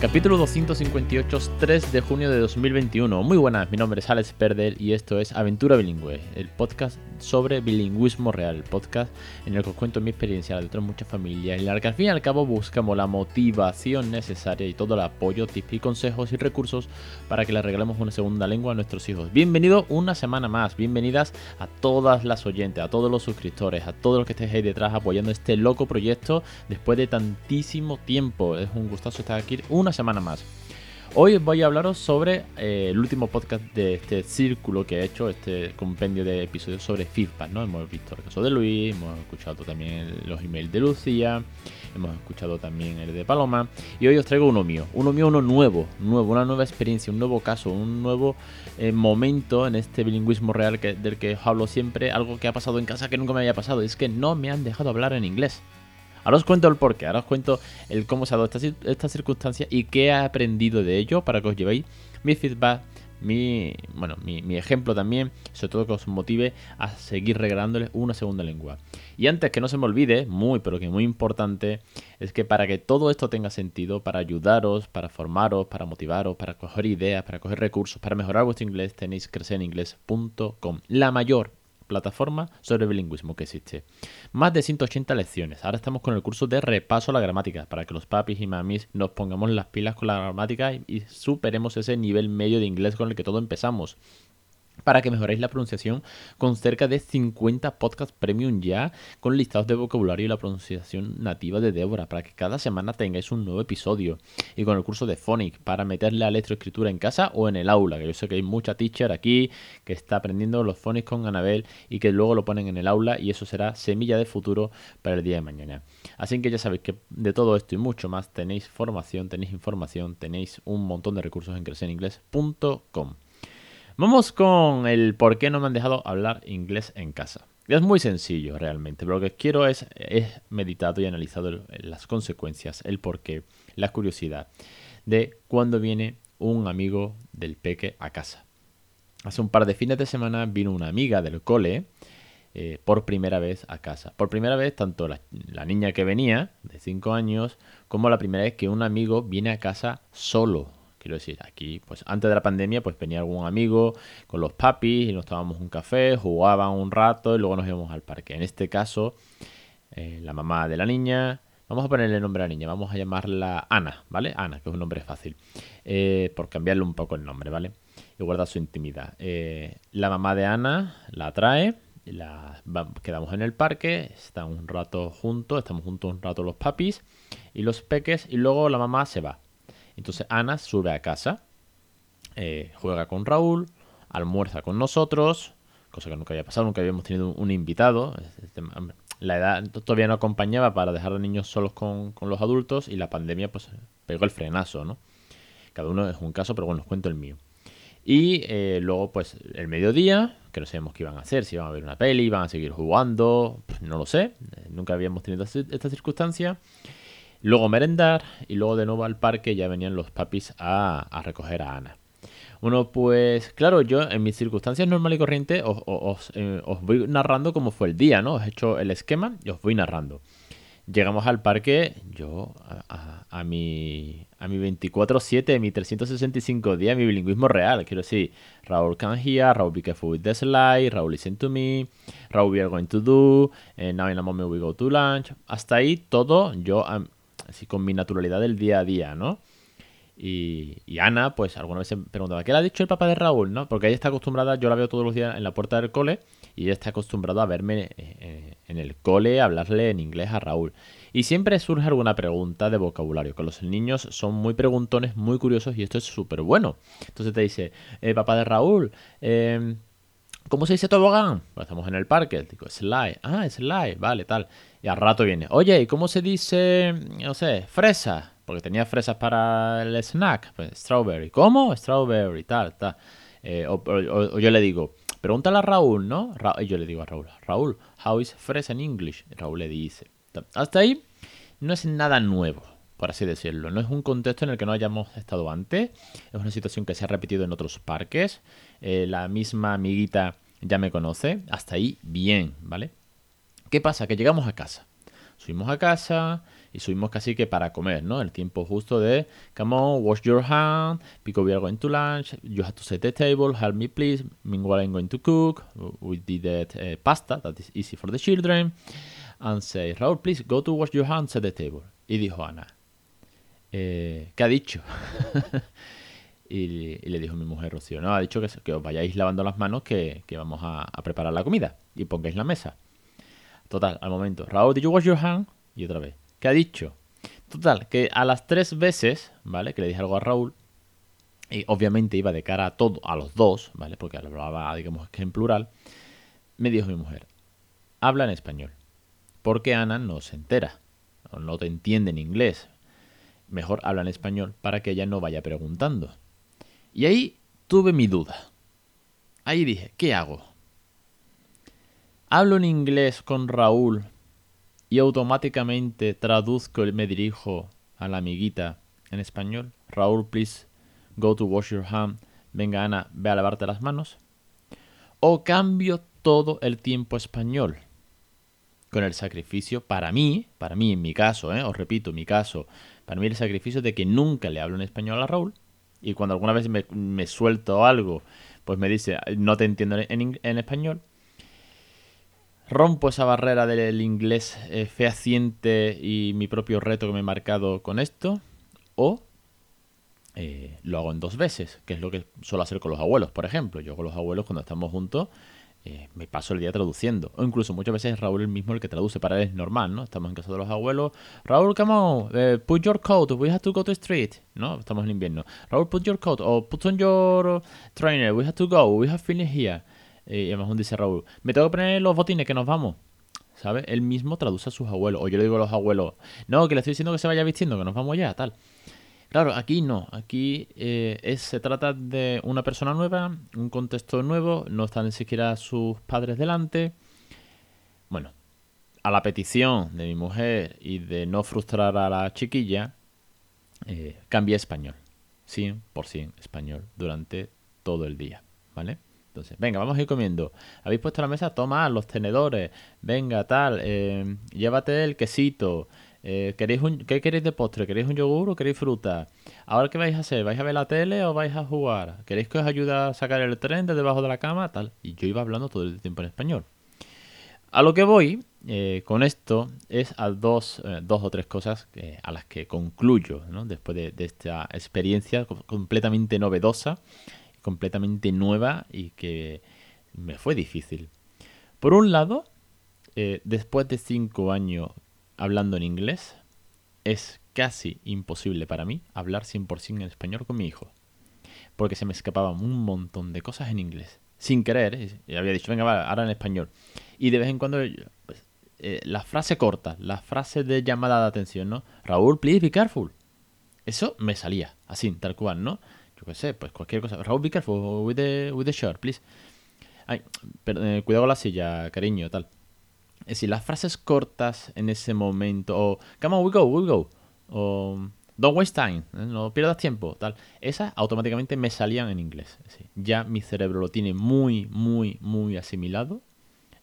Capítulo 258, 3 de junio de 2021. Muy buenas, mi nombre es Alex Perder y esto es Aventura Bilingüe, el podcast sobre bilingüismo real, el podcast en el que os cuento mi experiencia de otras muchas familias en el que al fin y al cabo buscamos la motivación necesaria y todo el apoyo, tips y consejos y recursos para que le regalemos una segunda lengua a nuestros hijos. Bienvenido una semana más, bienvenidas a todas las oyentes, a todos los suscriptores, a todos los que estéis ahí detrás apoyando este loco proyecto después de tantísimo tiempo. Es un gustazo estar aquí semana más. Hoy voy a hablaros sobre eh, el último podcast de este círculo que he hecho, este compendio de episodios sobre feedback, ¿no? Hemos visto el caso de Luis, hemos escuchado también los emails de Lucía, hemos escuchado también el de Paloma, y hoy os traigo uno mío, uno mío, uno nuevo, nuevo, una nueva experiencia, un nuevo caso, un nuevo eh, momento en este bilingüismo real que, del que os hablo siempre, algo que ha pasado en casa que nunca me había pasado, es que no me han dejado hablar en inglés. Ahora os cuento el porqué, ahora os cuento el cómo se ha dado esta, circunstancia y qué he aprendido de ello para que os llevéis mi feedback, mi, bueno, mi, ejemplo también, sobre todo que os motive a seguir regalándoles una segunda lengua. Y antes que no se me olvide, muy pero que muy importante, es que para que todo esto tenga sentido, para ayudaros, para formaros, para motivaros, para coger ideas, para coger recursos, para mejorar vuestro inglés, tenéis crecereningles.com, la mayor plataforma sobre bilingüismo que existe. Más de 180 lecciones. Ahora estamos con el curso de repaso a la gramática, para que los papis y mamis nos pongamos las pilas con la gramática y superemos ese nivel medio de inglés con el que todo empezamos para que mejoréis la pronunciación con cerca de 50 podcasts premium ya con listados de vocabulario y la pronunciación nativa de Débora para que cada semana tengáis un nuevo episodio. Y con el curso de Phonic para meterle a electroescritura en casa o en el aula que yo sé que hay mucha teacher aquí que está aprendiendo los Phonics con Anabel y que luego lo ponen en el aula y eso será semilla de futuro para el día de mañana. Así que ya sabéis que de todo esto y mucho más tenéis formación tenéis información tenéis un montón de recursos en crecereningles.com Vamos con el por qué no me han dejado hablar inglés en casa. Es muy sencillo realmente, pero lo que quiero es, es meditado y analizado las consecuencias, el por qué, la curiosidad de cuando viene un amigo del peque a casa. Hace un par de fines de semana vino una amiga del cole eh, por primera vez a casa. Por primera vez, tanto la, la niña que venía, de 5 años, como la primera vez que un amigo viene a casa solo, Quiero decir, aquí, pues antes de la pandemia, pues venía algún amigo con los papis y nos tomábamos un café, jugaban un rato y luego nos íbamos al parque. En este caso, eh, la mamá de la niña, vamos a ponerle nombre a la niña, vamos a llamarla Ana, ¿vale? Ana, que es un nombre fácil, eh, por cambiarle un poco el nombre, ¿vale? Y guardar su intimidad. Eh, la mamá de Ana la trae, quedamos en el parque, están un rato juntos, estamos juntos un rato los papis y los peques y luego la mamá se va. Entonces Ana sube a casa, eh, juega con Raúl, almuerza con nosotros, cosa que nunca había pasado, nunca habíamos tenido un invitado. La edad todavía no acompañaba para dejar a niños solos con, los adultos y la pandemia pues pegó el frenazo, ¿no? Cada uno es un caso, pero bueno, os cuento el mío. Y eh, luego, pues, el mediodía, que no sabemos qué iban a hacer, si iban a ver una peli, iban a seguir jugando, pues, no lo sé, eh, nunca habíamos tenido esta circunstancia. Luego merendar y luego de nuevo al parque ya venían los papis a, recoger a Ana. Bueno, pues claro, yo en mis circunstancias normal y corriente os, eh, os, voy narrando cómo fue el día, ¿no? Os he hecho el esquema y os voy narrando. Llegamos al parque, yo a, mi, a mi 24-7, mi 365 días, mi bilingüismo real. Quiero decir, Raúl can hear, Raúl be careful with the slide, Raúl listen to me, Raúl we are going to do, eh, now in a moment we go to lunch. Hasta ahí todo, yo así con mi naturalidad del día a día, ¿no? Y, Ana, pues alguna vez se preguntaba, ¿qué le ha dicho el papá de Raúl? ¿no? Porque ella está acostumbrada, yo la veo todos los días en la puerta del cole y ella está acostumbrada a verme eh, eh, en el cole, a hablarle en inglés a Raúl. Y siempre surge alguna pregunta de vocabulario, que los niños son muy preguntones, muy curiosos y esto es súper bueno. Entonces te dice, eh, papá de Raúl, eh, ¿Cómo se dice tobogán? Pues estamos en el parque. Digo, slide. Ah, slide. Vale, tal. Y al rato viene. Oye, ¿y cómo se dice, no sé, fresa? Porque tenía fresas para el snack. Pues strawberry. ¿Cómo? Strawberry, tal, tal. Eh, o, yo le digo, pregúntale a Raúl, ¿no? y yo le digo a Raúl, Raúl, how is fresa in English? Raúl le dice. Hasta ahí no es nada nuevo. por así decirlo. No es un contexto en el que no hayamos estado antes, es una situación que se ha repetido en otros parques, eh, la misma amiguita ya me conoce, hasta ahí bien, ¿vale? ¿Qué pasa? Que llegamos a casa. Subimos a casa y subimos casi que para comer, ¿no? El tiempo justo de, come on, wash your hand, because we are going to lunch, you have to set the table, help me please, meanwhile I'm going to cook, we did that uh, pasta, that is easy for the children, and say, Raúl, please go to wash your hands, set the table. Y dijo Ana, eh, ¿qué ha dicho? y, le dijo mi mujer Rocío, no, ha dicho que, os vayáis lavando las manos, que, vamos a, preparar la comida y pongáis la mesa. Total, al momento. Raúl, did you wash your hand? Y otra vez. ¿Qué ha dicho? Total, que a las tres veces, ¿vale? Que le dije algo a Raúl. Y obviamente iba de cara a todo, a los dos, ¿vale? Porque hablaba, digamos en plural. Me dijo mi mujer, habla en español. Porque Ana no se entera. No te entiende en inglés. Mejor habla en español para que ella no vaya preguntando. Y ahí tuve mi duda. Ahí dije, ¿qué hago? Hablo en inglés con Raúl y automáticamente traduzco y me dirijo a la amiguita en español. Raúl, please go to wash your hand. Venga, Ana, ve a lavarte las manos. O cambio todo el tiempo español. Con el sacrificio, para mí, para mí en mi caso, ¿eh? os repito, mi caso, para mí el sacrificio de que nunca le hablo en español a Raúl. Y cuando alguna vez me, suelto algo, pues me dice, no te entiendo en español rompo esa barrera del inglés eh, fehaciente y mi propio reto que me he marcado con esto, o eh, lo hago en dos veces, que es lo que suelo hacer con los abuelos, por ejemplo. Yo con los abuelos cuando estamos juntos eh, me paso el día traduciendo, o incluso muchas veces es Raúl el mismo el que traduce, para él es normal, ¿no? Estamos en casa de los abuelos, Raúl, come on, put your coat, we have to go to street, ¿no? Estamos en invierno. Raúl, put your coat, o put on your trainer, we have to go, we have finished here. Y además dice Raúl, me tengo que poner los botines que nos vamos. ¿Sabes? Él mismo traduce a sus abuelos. O yo le digo a los abuelos, no, que le estoy diciendo que se vaya vistiendo, que nos vamos ya, tal. Claro, aquí no. Aquí eh, se trata de una persona nueva, un contexto nuevo, no están ni siquiera sus padres delante. Bueno, a la petición de mi mujer y de no frustrar a la chiquilla, eh, cambié español. 100% español durante todo el día, ¿vale? Entonces, venga, vamos a ir comiendo. ¿Habéis puesto la mesa? Toma los tenedores. Venga, tal. Eh, llévate el quesito. Eh, ¿queréis ¿Qué queréis de postre? ¿Queréis un yogur o queréis fruta? ¿Ahora qué vais a hacer? ¿Vais a ver la tele o vais a jugar? ¿Queréis que os ayude a sacar el tren de debajo de la cama? Tal. Y yo iba hablando todo el tiempo en español. A lo que voy eh, con esto es a dos, dos o tres cosas a las que concluyo ¿no? después de, esta experiencia completamente novedosa completamente nueva y que me fue difícil. Por un lado, eh, después de cinco años hablando en inglés, es casi imposible para mí hablar 100% en español con mi hijo. Porque se me escapaban un montón de cosas en inglés. Sin querer, eh, había dicho, venga, va, ahora en español. Y de vez en cuando, pues, eh, la frase corta, la frase de llamada de atención, ¿no? Raúl, please be careful. Eso me salía, así, tal cual, ¿no? yo qué sé, pues cualquier cosa. Raúl, be careful with the, with the shirt, please. Ay, eh, cuidado con la silla, cariño, tal. Es decir, las frases cortas en ese momento, o come on, we go, we go, o don't waste time, ¿eh? no pierdas tiempo, tal. Esas automáticamente me salían en inglés. ya mi cerebro lo tiene muy, muy, muy asimilado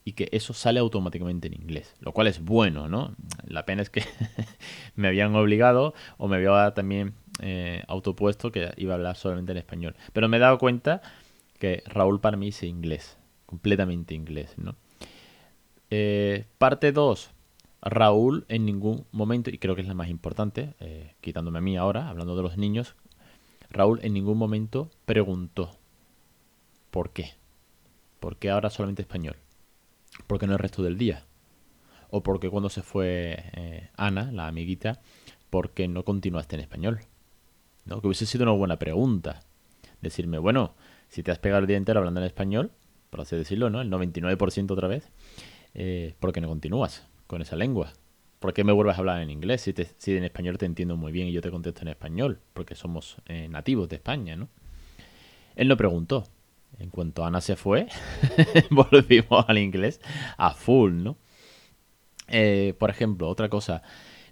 y que eso sale automáticamente en inglés, lo cual es bueno, ¿no? La pena es que me habían obligado o me había también eh, autopuesto que iba a hablar solamente en español. Pero me he dado cuenta que Raúl para mí es inglés, completamente inglés, ¿no? Eh, parte 2. Raúl en ningún momento, y creo que es la más importante, eh, quitándome a mí ahora, hablando de los niños, Raúl en ningún momento preguntó ¿por qué? ¿Por qué ahora solamente español? ¿Por qué no el resto del día? ¿O por qué cuando se fue Ana, la amiguita, por qué no continuaste en español? ¿no? Que hubiese sido una buena pregunta. Decirme, bueno, si te has pegado el día entero hablando en español, por así decirlo, ¿no? El 99% otra vez, eh, ¿por qué no continúas con esa lengua? ¿Por qué me vuelves a hablar en inglés si, en español te entiendo muy bien y yo te contesto en español? Porque somos eh, nativos de España, ¿no? Él no preguntó. En cuanto Ana se fue, volvimos al inglés a full, ¿no? Eh, por ejemplo, otra cosa.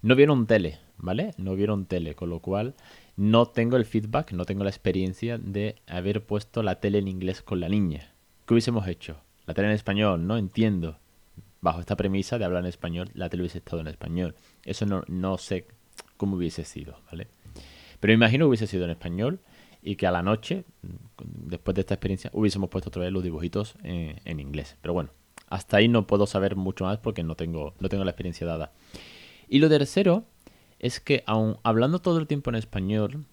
No vieron tele ¿vale? No vieron tele, con lo cual no tengo el feedback, no tengo la experiencia de haber puesto la tele en inglés con la niña. ¿Qué hubiésemos hecho? La tele en español, no entiendo. Bajo esta premisa de hablar en español, la tele hubiese estado en español. Eso no, no sé cómo hubiese sido, ¿vale? Pero imagino que hubiese sido en español y que a la noche, después de esta experiencia, hubiésemos puesto otra vez los dibujitos en, en inglés. Pero bueno, hasta ahí no puedo saber mucho más porque no tengo, no tengo la experiencia dada. Y lo tercero es que aun hablando todo el tiempo en español,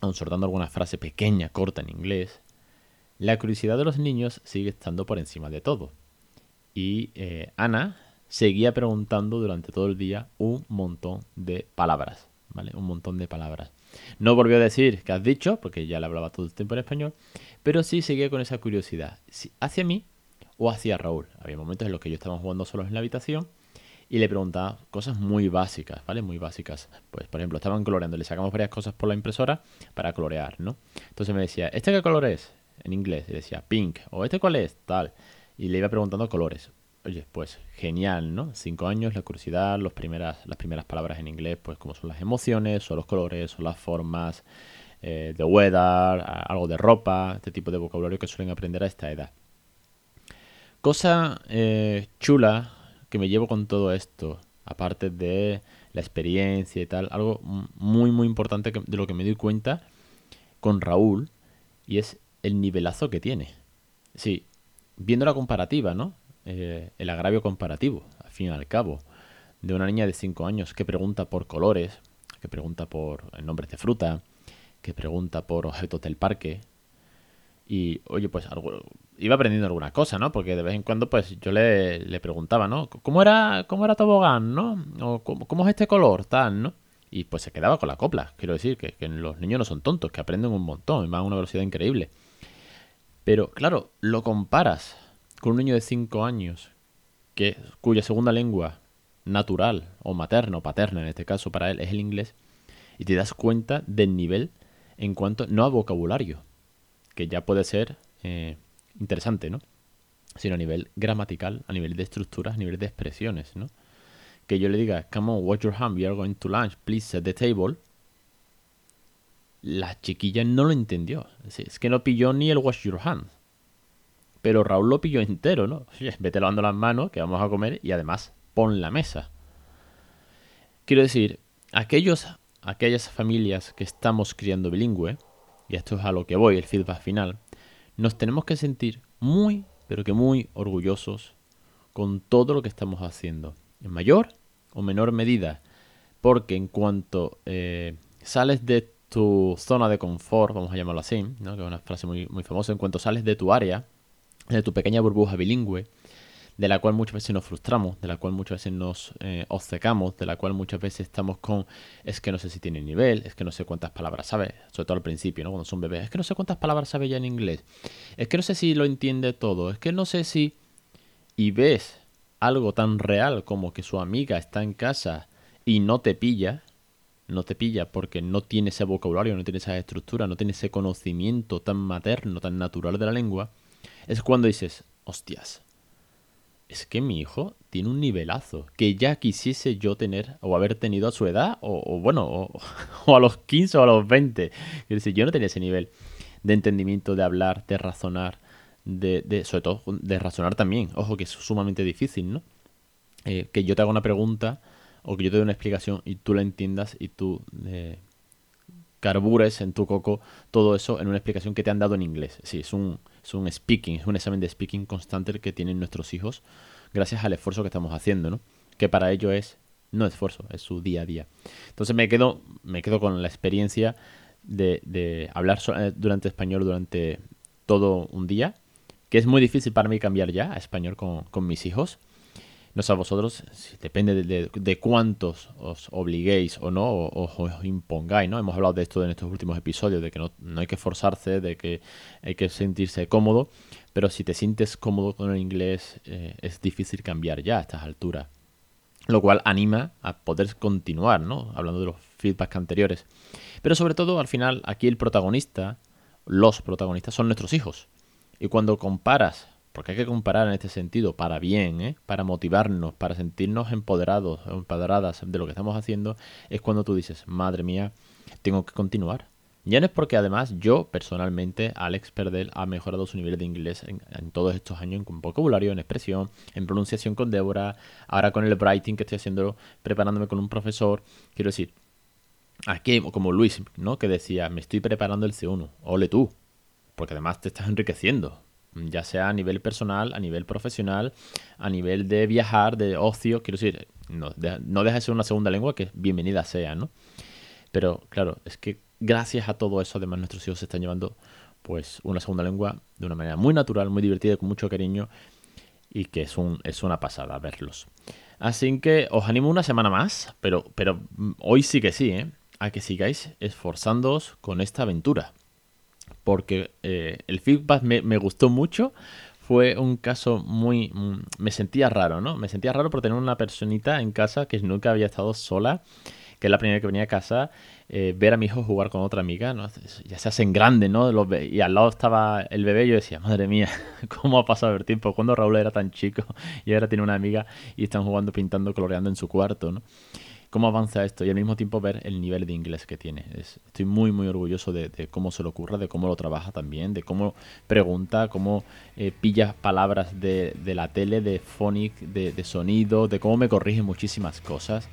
aun soltando alguna frase pequeña, corta en inglés, la curiosidad de los niños sigue estando por encima de todo. Y eh, Ana seguía preguntando durante todo el día un montón de palabras, ¿vale? Un montón de palabras. No volvió a decir que has dicho, porque ya le hablaba todo el tiempo en español, pero sí seguía con esa curiosidad. Hacia mí o hacia Raúl. Había momentos en los que yo estaba jugando solos en la habitación y le preguntaba cosas muy básicas, ¿vale? Muy básicas. Pues, por ejemplo, estaban coloreando, le sacamos varias cosas por la impresora para colorear, ¿no? Entonces me decía, ¿este qué color es? En inglés. Y decía, pink. ¿O este cuál es? Tal. Y le iba preguntando colores. Oye, pues genial, ¿no? Cinco años, la curiosidad, primeras, las primeras palabras en inglés, pues como son las emociones, son los colores, son las formas, eh, de weather, algo de ropa, este tipo de vocabulario que suelen aprender a esta edad. Cosa eh, chula que me llevo con todo esto, aparte de la experiencia y tal, algo muy muy importante de lo que me doy cuenta con Raúl y es el nivelazo que tiene. Sí, viendo la comparativa, ¿no? Eh, el agravio comparativo, al fin y al cabo, de una niña de 5 años que pregunta por colores, que pregunta por nombres de fruta, que pregunta por objetos del parque, y oye, pues algo, iba aprendiendo alguna cosa, ¿no? Porque de vez en cuando, pues yo le, le preguntaba, ¿no? ¿Cómo era, cómo era tobogán, ¿no? O ¿cómo, es este color, tal, ¿no? Y pues se quedaba con la copla. Quiero decir que, los niños no son tontos, que aprenden un montón van a una velocidad increíble. Pero claro, lo comparas con un niño de 5 años que, cuya segunda lengua natural o materna o paterna en este caso para él es el inglés y te das cuenta del nivel en cuanto no a vocabulario, que ya puede ser eh, interesante, ¿no? Sino a nivel gramatical, a nivel de estructuras, a nivel de expresiones, ¿no? Que yo le diga, come on, wash your hand, we are going to lunch, please set the table. La chiquilla no lo entendió. Es que no pilló ni el wash your hand. Pero Raúl lo pilló entero, ¿no? Vete lavando las manos, que vamos a comer, y además pon la mesa. Quiero decir, aquellos, aquellas familias que estamos criando bilingüe, y esto es a lo que voy, el feedback final, nos tenemos que sentir muy, pero que muy orgullosos con todo lo que estamos haciendo, en mayor o menor medida, porque en cuanto eh, sales de tu zona de confort, vamos a llamarlo así, ¿no? que es una frase muy, muy famosa, en cuanto sales de tu área, de tu pequeña burbuja bilingüe, de la cual muchas veces nos frustramos, de la cual muchas veces nos eh, obcecamos, de la cual muchas veces estamos con es que no sé si tiene nivel, es que no sé cuántas palabras sabe, sobre todo al principio, ¿no? Cuando son bebés, es que no sé cuántas palabras sabe ya en inglés, es que no sé si lo entiende todo, es que no sé si... Y ves algo tan real como que su amiga está en casa y no te pilla, no te pilla porque no tiene ese vocabulario, no tiene esa estructura, no tiene ese conocimiento tan materno, tan natural de la lengua, es cuando dices, hostias, es que mi hijo tiene un nivelazo que ya quisiese yo tener o haber tenido a su edad o, bueno, o, a los 15 o a los 20. Es decir, yo no tenía ese nivel de entendimiento, de hablar, de razonar, de, de sobre todo de razonar también. Ojo, que es sumamente difícil, ¿no? Eh, que yo te haga una pregunta o que yo te dé una explicación y tú la entiendas y tú eh, carbures en tu coco todo eso en una explicación que te han dado en inglés. Sí, es un, es un speaking, es un examen de speaking constante que tienen nuestros hijos gracias al esfuerzo que estamos haciendo, ¿no? Que para ello es no esfuerzo, es su día a día. Entonces me quedo, me quedo con la experiencia de, hablar eh, durante español durante todo un día, que es muy difícil para mí cambiar ya a español con, con mis hijos no sé a vosotros, depende de, cuántos os obliguéis o no, o, os impongáis, ¿no? Hemos hablado de esto en estos últimos episodios, de que no, hay que forzarse, de que hay que sentirse cómodo, pero si te sientes cómodo con el inglés, eh, es difícil cambiar ya a estas alturas. Lo cual anima a poder continuar, ¿no? Hablando de los feedbacks anteriores. Pero sobre todo, al final, aquí el protagonista, los protagonistas son nuestros hijos. Y cuando comparas porque hay que comparar en este sentido para bien, ¿eh? para motivarnos, para sentirnos empoderados empoderadas de lo que estamos haciendo, es cuando tú dices, madre mía, tengo que continuar. Ya no es porque además yo personalmente, Alex Perdel, ha mejorado su nivel de inglés en, todos estos años en vocabulario, en expresión, en pronunciación con Débora, ahora con el writing que estoy haciendo, preparándome con un profesor. Quiero decir, aquí como Luis, ¿no? Que decía, me estoy preparando el C1, ole tú, porque además te estás enriqueciendo, ya sea a nivel personal, a nivel profesional, a nivel de viajar, de ocio, quiero decir, no, deja de ser una segunda lengua que bienvenida sea, ¿no? Pero claro, es que gracias a todo eso, además nuestros hijos se están llevando pues una segunda lengua de una manera muy natural, muy divertida, con mucho cariño y que es, un, es una pasada verlos. Así que os animo una semana más, pero, pero mm, hoy sí que sí, ¿eh? a que sigáis esforzándoos con esta aventura. Porque eh, el feedback me, gustó mucho. Fue un caso muy... Mm, me sentía raro, ¿no? Me sentía raro por tener una personita en casa que nunca había estado sola que es la primera que venía a casa, eh, ver a mi hijo jugar con otra amiga, ¿no? ya se hacen grandes, ¿no? y al lado estaba el bebé yo decía, madre mía, ¿cómo ha pasado el tiempo? Cuando Raúl era tan chico y ahora tiene una amiga y están jugando, pintando, coloreando en su cuarto, ¿no? Cómo avanza esto y al mismo tiempo ver el nivel de inglés que tiene. estoy muy, muy orgulloso de, cómo se lo ocurra, de cómo lo trabaja también, de cómo pregunta, cómo eh, pilla palabras de, la tele, de phonic, de, de, sonido, de cómo me corrige muchísimas cosas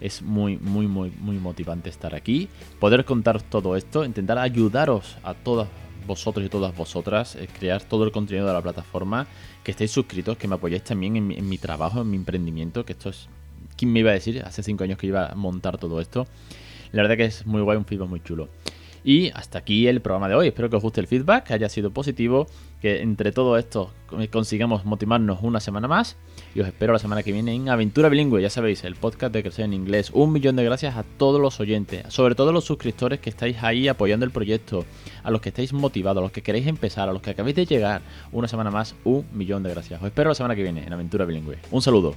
es muy, muy, muy, muy motivante estar aquí, poder contar todo esto, intentar ayudaros a todas vosotros y todas vosotras, eh, crear todo el contenido de la plataforma, que estéis suscritos, que me apoyéis también en mi trabajo, en mi emprendimiento, que esto es... ¿Quién me iba a decir? Hace cinco años que iba a montar todo esto. La verdad que es muy guay, un feedback muy chulo. Y hasta aquí el programa de hoy. Espero que os guste el feedback, que haya sido positivo, que entre todo esto consigamos motivarnos una semana más. Y os espero la semana que viene en Aventura Bilingüe, ya sabéis, el podcast de Crecer en Inglés. Un millón de gracias a todos los oyentes, sobre todo a los suscriptores que estáis ahí apoyando el proyecto, a los que estáis motivados, a los que queréis empezar, a los que acabéis de llegar. Una semana más, un millón de gracias. Os espero la semana que viene en Aventura Bilingüe. Un saludo.